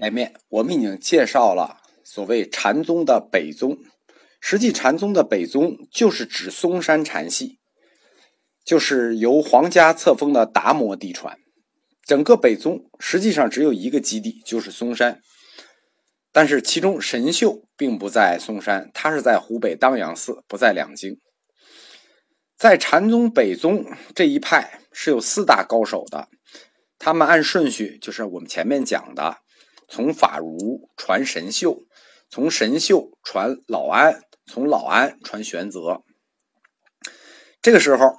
前面我们已经介绍了所谓禅宗的北宗，实际禅宗的北宗就是指嵩山禅系，就是由皇家册封的达摩嫡传。整个北宗实际上只有一个基地，就是嵩山，但是其中神秀并不在嵩山，它是在湖北当阳寺，不在两京。在禅宗北宗这一派是有四大高手的，他们按顺序就是我们前面讲的。从法如传神秀，从神秀传老安，从老安传玄泽。这个时候，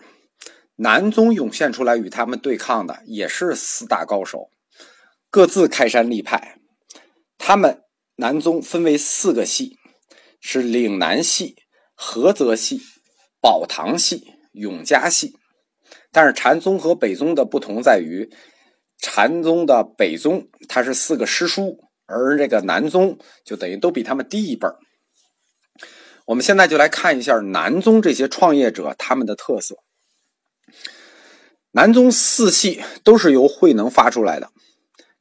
南宗涌现出来与他们对抗的也是四大高手，各自开山立派。他们南宗分为四个系，是岭南系、菏泽系、宝堂系、永嘉系。但是禅宗和北宗的不同在于。禅宗的北宗，它是四个师叔，而这个南宗就等于都比他们低一辈儿。我们现在就来看一下南宗这些创业者他们的特色。南宗四系都是由慧能发出来的。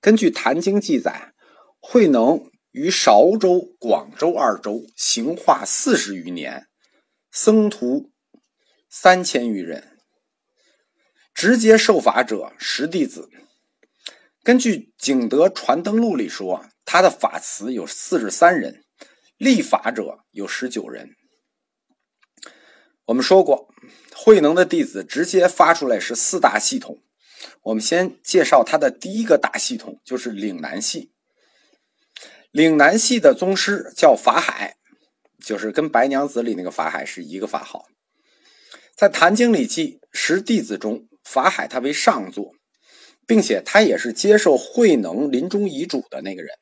根据《坛经》记载，慧能于韶州、广州二州行化四十余年，僧徒三千余人，直接受法者十弟子。根据《景德传灯录》里说，他的法词有四十三人，立法者有十九人。我们说过，慧能的弟子直接发出来是四大系统。我们先介绍他的第一个大系统，就是岭南系。岭南系的宗师叫法海，就是跟白娘子里那个法海是一个法号。在《坛经》里记，十弟子中，法海他为上座。并且他也是接受慧能临终遗嘱的那个人，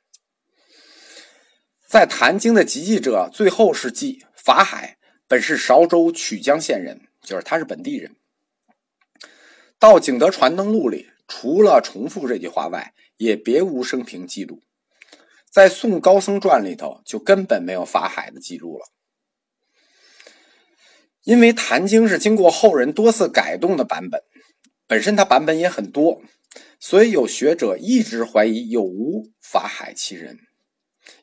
在《坛经》的集记者最后是记法海本是韶州曲江县人，就是他是本地人。到《景德传灯录》里，除了重复这句话外，也别无生平记录。在《宋高僧传》里头，就根本没有法海的记录了。因为《坛经》是经过后人多次改动的版本，本身它版本也很多。所以有学者一直怀疑有无法海其人，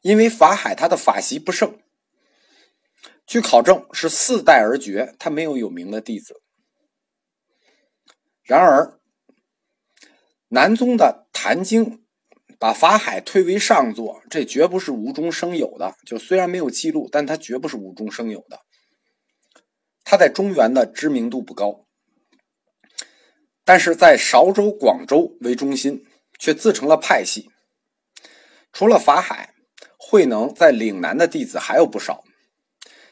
因为法海他的法习不盛，据考证是四代而绝，他没有有名的弟子。然而，南宗的《坛经》把法海推为上座，这绝不是无中生有的。就虽然没有记录，但他绝不是无中生有的。他在中原的知名度不高。但是在韶州、广州为中心，却自成了派系。除了法海、慧能在岭南的弟子还有不少，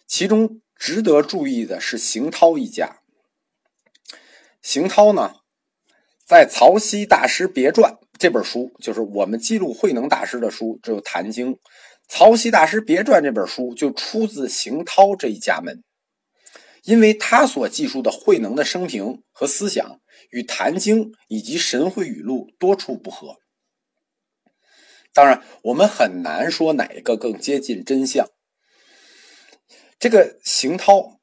其中值得注意的是邢涛一家。邢涛呢，在《曹溪大师别传》这本书，就是我们记录慧能大师的书，只有《坛经》。《曹溪大师别传》这本书就出自邢涛这一家门。因为他所记述的慧能的生平和思想与《坛经》以及《神会语录》多处不合，当然我们很难说哪一个更接近真相。这个邢涛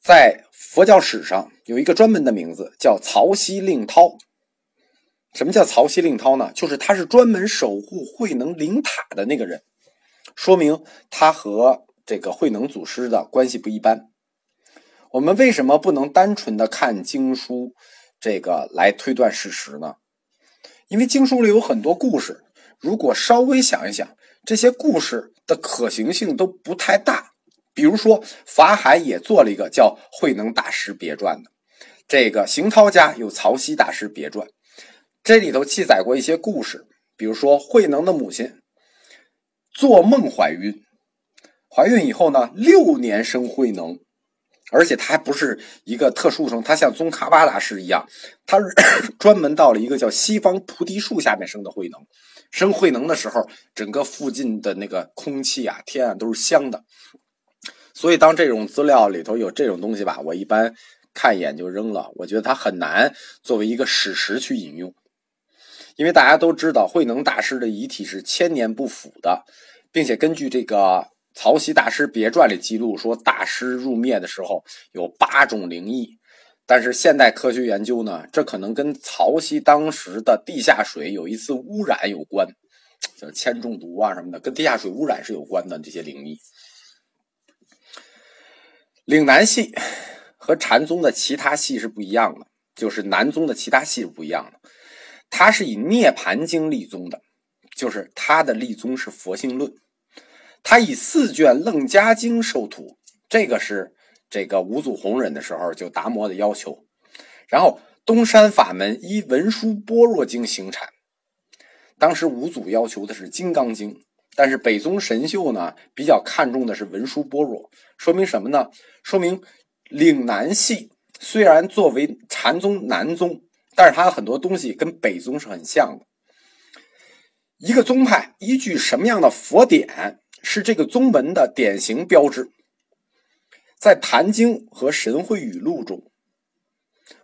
在佛教史上有一个专门的名字，叫曹溪令涛。什么叫曹溪令涛呢？就是他是专门守护慧能灵塔的那个人，说明他和这个慧能祖师的关系不一般。我们为什么不能单纯的看经书，这个来推断事实呢？因为经书里有很多故事，如果稍微想一想，这些故事的可行性都不太大。比如说，法海也做了一个叫《慧能大师别传》的，这个邢涛家有《曹溪大师别传》，这里头记载过一些故事，比如说慧能的母亲做梦怀孕，怀孕以后呢，六年生慧能。而且他还不是一个特殊生，他像宗喀巴大师一样，他 专门到了一个叫西方菩提树下面生的慧能。生慧能的时候，整个附近的那个空气啊、天啊都是香的。所以，当这种资料里头有这种东西吧，我一般看一眼就扔了。我觉得它很难作为一个史实去引用，因为大家都知道慧能大师的遗体是千年不腐的，并且根据这个。《曹溪大师别传》里记录说，大师入灭的时候有八种灵异，但是现代科学研究呢，这可能跟曹溪当时的地下水有一次污染有关，叫铅中毒啊什么的，跟地下水污染是有关的这些灵异。岭南系和禅宗的其他系是不一样的，就是南宗的其他系是不一样的。它是以《涅盘经》立宗的，就是它的立宗是佛性论。他以四卷《楞伽经》授徒，这个是这个五祖弘忍的时候就达摩的要求。然后东山法门依《文殊般若经》行禅，当时五祖要求的是《金刚经》，但是北宗神秀呢比较看重的是《文殊般若》，说明什么呢？说明岭南系虽然作为禅宗南宗，但是它很多东西跟北宗是很像的。一个宗派依据什么样的佛典？是这个宗门的典型标志，在《坛经》和《神会语录》中，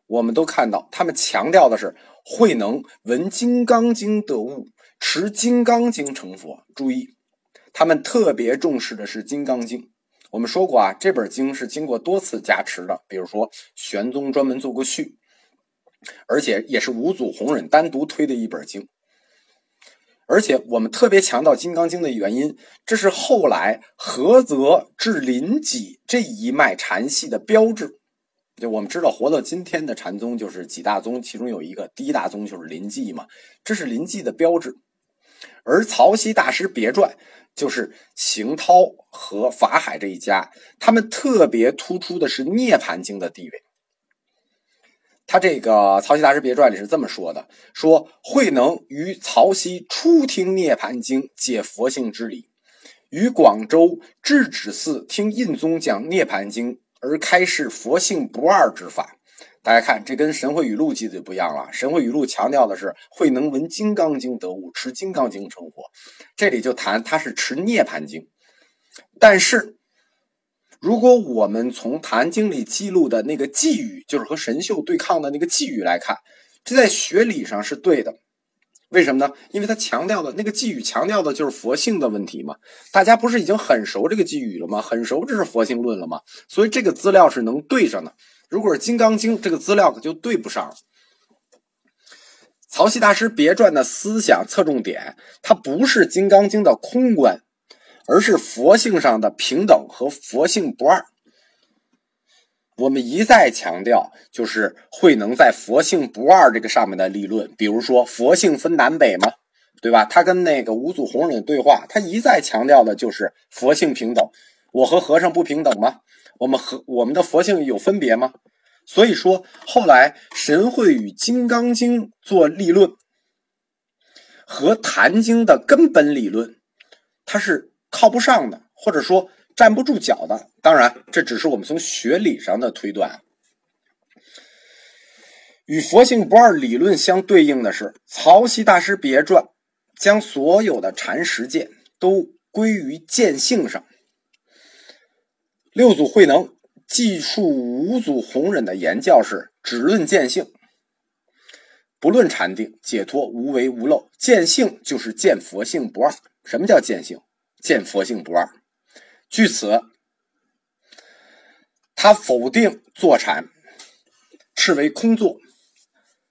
我们都看到他们强调的是慧能闻《金刚经》得悟，持《金刚经》成佛。注意，他们特别重视的是《金刚经》。我们说过啊，这本经是经过多次加持的，比如说玄宗专门做过序，而且也是五祖弘忍单独推的一本经。而且我们特别强调《金刚经》的原因，这是后来菏泽至临济这一脉禅系的标志。就我们知道，活到今天的禅宗就是几大宗，其中有一个第一大宗就是临济嘛，这是临济的标志。而曹溪大师别传就是行涛和法海这一家，他们特别突出的是《涅盘经》的地位。他这个《曹溪大师别传》里是这么说的：说慧能于曹溪初听《涅盘经》，解佛性之理；于广州智止寺听印宗讲《涅盘经》，而开示佛性不二之法。大家看，这跟《神会语录》记的就不一样了，《神会语录》强调的是慧能闻《金刚经》得悟，持《金刚经》成佛。这里就谈他是持《涅盘经》，但是。如果我们从《坛经》里记录的那个寄语，就是和神秀对抗的那个寄语来看，这在学理上是对的。为什么呢？因为他强调的那个寄语强调的就是佛性的问题嘛。大家不是已经很熟这个寄语了吗？很熟这是佛性论了吗？所以这个资料是能对上的。如果是《金刚经》，这个资料可就对不上了。曹溪大师别传的思想侧重点，它不是《金刚经》的空观。而是佛性上的平等和佛性不二。我们一再强调，就是慧能在佛性不二这个上面的立论。比如说，佛性分南北嘛，对吧？他跟那个五祖弘忍对话，他一再强调的就是佛性平等。我和和尚不平等吗？我们和我们的佛性有分别吗？所以说，后来神会与《金刚经》做立论，和《坛经》的根本理论，它是。靠不上的，或者说站不住脚的，当然这只是我们从学理上的推断。与佛性不二理论相对应的是，曹溪大师别传将所有的禅实践都归于见性上。六祖慧能记述五祖弘忍的言教是：只论见性，不论禅定解脱无为无漏。见性就是见佛性不二。什么叫见性？见佛性不二，据此，他否定坐禅，斥为空坐，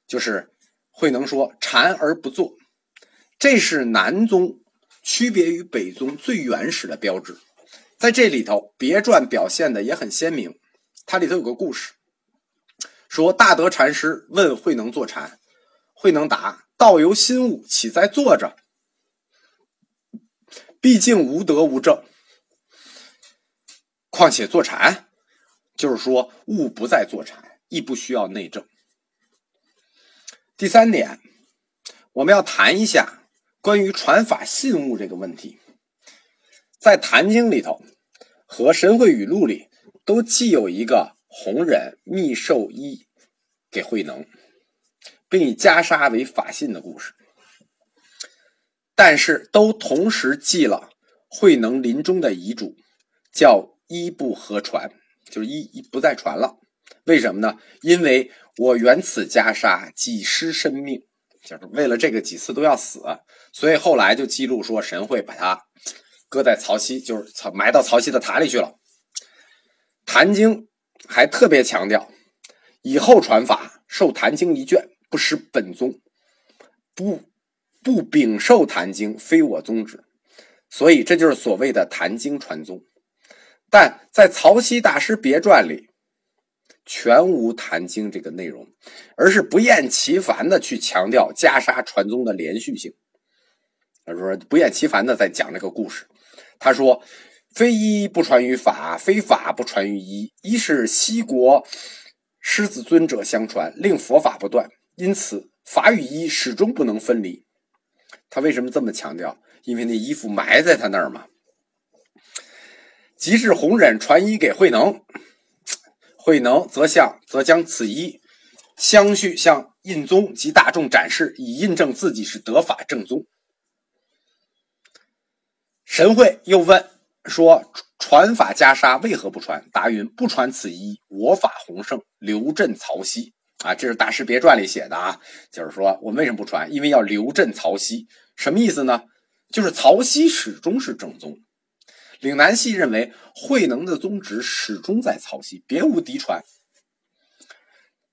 就是慧能说禅而不坐，这是南宗区别于北宗最原始的标志。在这里头，别传表现的也很鲜明。它里头有个故事，说大德禅师问慧能坐禅，慧能答：“道由心悟，岂在坐着？”毕竟无德无正，况且坐禅，就是说物不再坐禅，亦不需要内证。第三点，我们要谈一下关于传法信物这个问题。在《坛经》里头和《神会语录》里，都既有一个弘忍密授衣给慧能，并以袈裟为法信的故事。但是都同时记了慧能临终的遗嘱，叫衣不合传，就是衣不再传了。为什么呢？因为我原此袈裟几失生命，就是为了这个几次都要死，所以后来就记录说神会把它搁在曹溪，就是曹埋到曹溪的塔里去了。坛经还特别强调，以后传法受坛经一卷，不失本宗，不。不禀受坛经，非我宗旨。所以这就是所谓的坛经传宗。但在《曹溪大师别传》里，全无坛经这个内容，而是不厌其烦的去强调袈裟传宗的连续性。他说不厌其烦的在讲这个故事。他说：“非一不传于法，非法不传于一。一是西国狮子尊者相传，令佛法不断，因此法与一始终不能分离。”他为什么这么强调？因为那衣服埋在他那儿嘛。即是弘忍传衣给慧能，慧能则向则将此衣相续向印宗及大众展示，以印证自己是得法正宗。神会又问说：“传法袈裟为何不传？”答云：“不传此衣，我法弘盛，留镇曹溪。”啊，这是《大师别传》里写的啊，就是说我们为什么不传？因为要留镇曹溪。什么意思呢？就是曹溪始终是正宗。岭南系认为慧能的宗旨始终在曹溪，别无嫡传。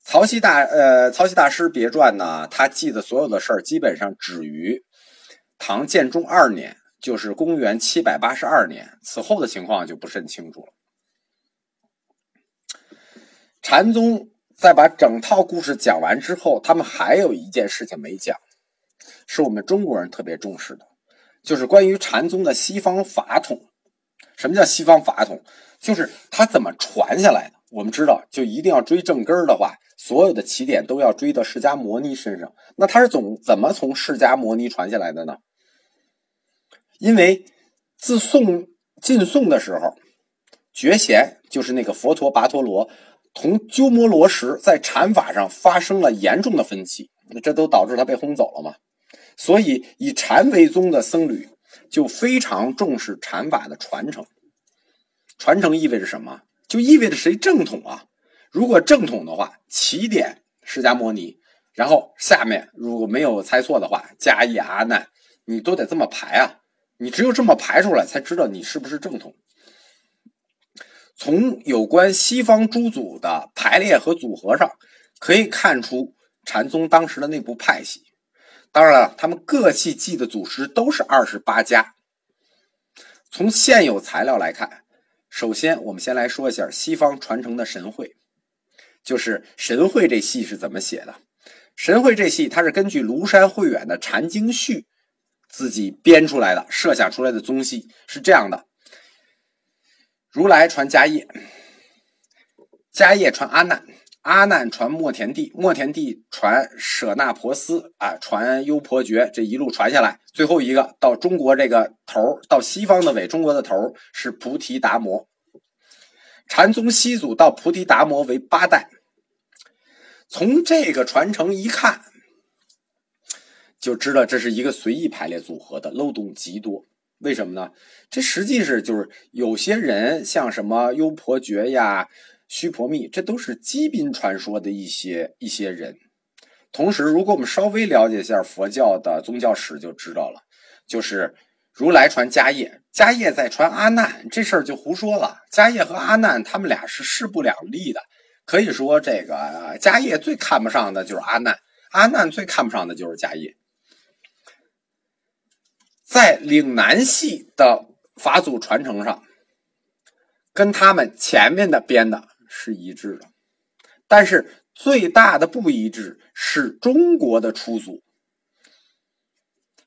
曹溪大呃，曹溪大师别传呢，他记的所有的事儿基本上止于唐建中二年。就是公元七百八十二年，此后的情况就不甚清楚了。禅宗在把整套故事讲完之后，他们还有一件事情没讲，是我们中国人特别重视的，就是关于禅宗的西方法统。什么叫西方法统？就是它怎么传下来的。我们知道，就一定要追正根儿的话，所有的起点都要追到释迦摩尼身上。那他是总怎么从释迦摩尼传下来的呢？因为自宋晋宋的时候，觉贤就是那个佛陀跋陀罗同鸠摩罗什在禅法上发生了严重的分歧，这都导致他被轰走了嘛。所以以禅为宗的僧侣就非常重视禅法的传承。传承意味着什么？就意味着谁正统啊？如果正统的话，起点释迦摩尼，然后下面如果没有猜错的话，迦叶阿难，你都得这么排啊。你只有这么排出来，才知道你是不是正统。从有关西方诸祖的排列和组合上，可以看出禅宗当时的内部派系。当然了，他们各系记的祖师都是二十八家。从现有材料来看，首先我们先来说一下西方传承的神会，就是神会这系是怎么写的？神会这系它是根据庐山慧远的《禅经序》。自己编出来的、设想出来的宗系是这样的：如来传迦叶，迦叶传阿难，阿难传莫田地，莫田地传舍那婆斯啊，传优婆觉，这一路传下来，最后一个到中国这个头到西方的尾，中国的头是菩提达摩。禅宗西祖到菩提达摩为八代。从这个传承一看。就知道这是一个随意排列组合的漏洞极多，为什么呢？这实际是就是有些人像什么优婆觉呀、须婆密，这都是基宾传说的一些一些人。同时，如果我们稍微了解一下佛教的宗教史，就知道了，就是如来传迦叶，迦叶再传阿难，这事儿就胡说了。迦叶和阿难他们俩是势不两立的，可以说这个迦叶最看不上的就是阿难，阿难最看不上的就是迦叶。在岭南系的法祖传承上，跟他们前面的编的是一致的，但是最大的不一致是中国的出祖。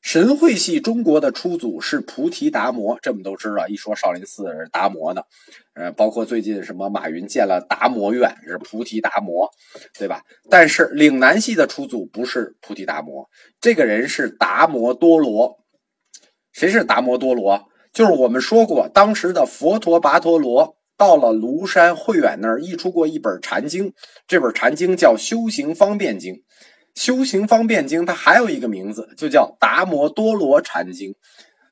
神会系中国的初祖是菩提达摩，这我们都知道。一说少林寺是达摩的，呃，包括最近什么马云建了达摩院是菩提达摩，对吧？但是岭南系的初祖不是菩提达摩，这个人是达摩多罗。谁是达摩多罗？就是我们说过，当时的佛陀跋陀罗到了庐山慧远那儿，译出过一本禅经，这本禅经叫《修行方便经》。《修行方便经》它还有一个名字，就叫《达摩多罗禅经》。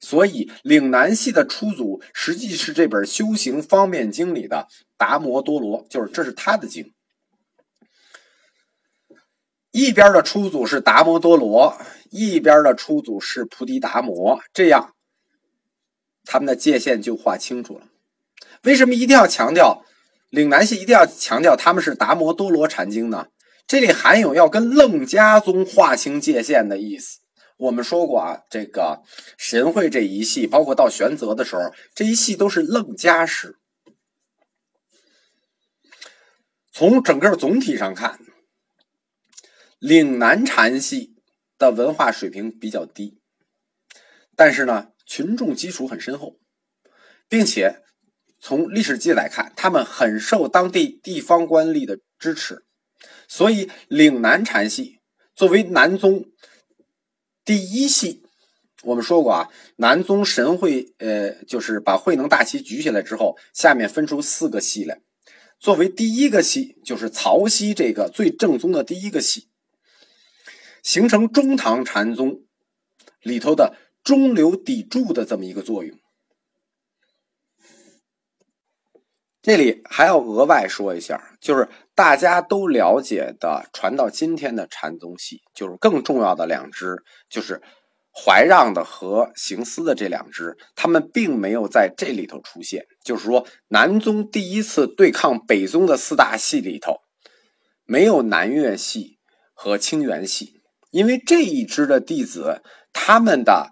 所以岭南系的初祖实际是这本《修行方便经》里的达摩多罗，就是这是他的经。一边的初祖是达摩多罗。一边的出祖是菩提达摩，这样他们的界限就划清楚了。为什么一定要强调岭南系一定要强调他们是达摩多罗禅经呢？这里含有要跟楞伽宗划清界限的意思。我们说过啊，这个神会这一系，包括到玄泽的时候，这一系都是楞伽师。从整个总体上看，岭南禅系的文化水平比较低，但是呢，群众基础很深厚，并且从历史记载看，他们很受当地地方官吏的支持，所以岭南禅系作为南宗第一系，我们说过啊，南宗神会呃，就是把慧能大旗举起来之后，下面分出四个系来。作为第一个系，就是曹溪这个最正宗的第一个系，形成中唐禅宗里头的中流砥柱的这么一个作用。这里还要额外说一下，就是大家都了解的传到今天的禅宗系，就是更重要的两支，就是。怀让的和行思的这两支，他们并没有在这里头出现。就是说，南宗第一次对抗北宗的四大系里头，没有南岳系和清源系，因为这一支的弟子，他们的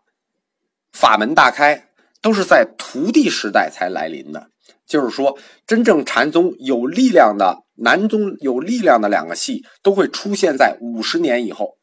法门大开，都是在徒弟时代才来临的。就是说，真正禅宗有力量的南宗有力量的两个系，都会出现在五十年以后。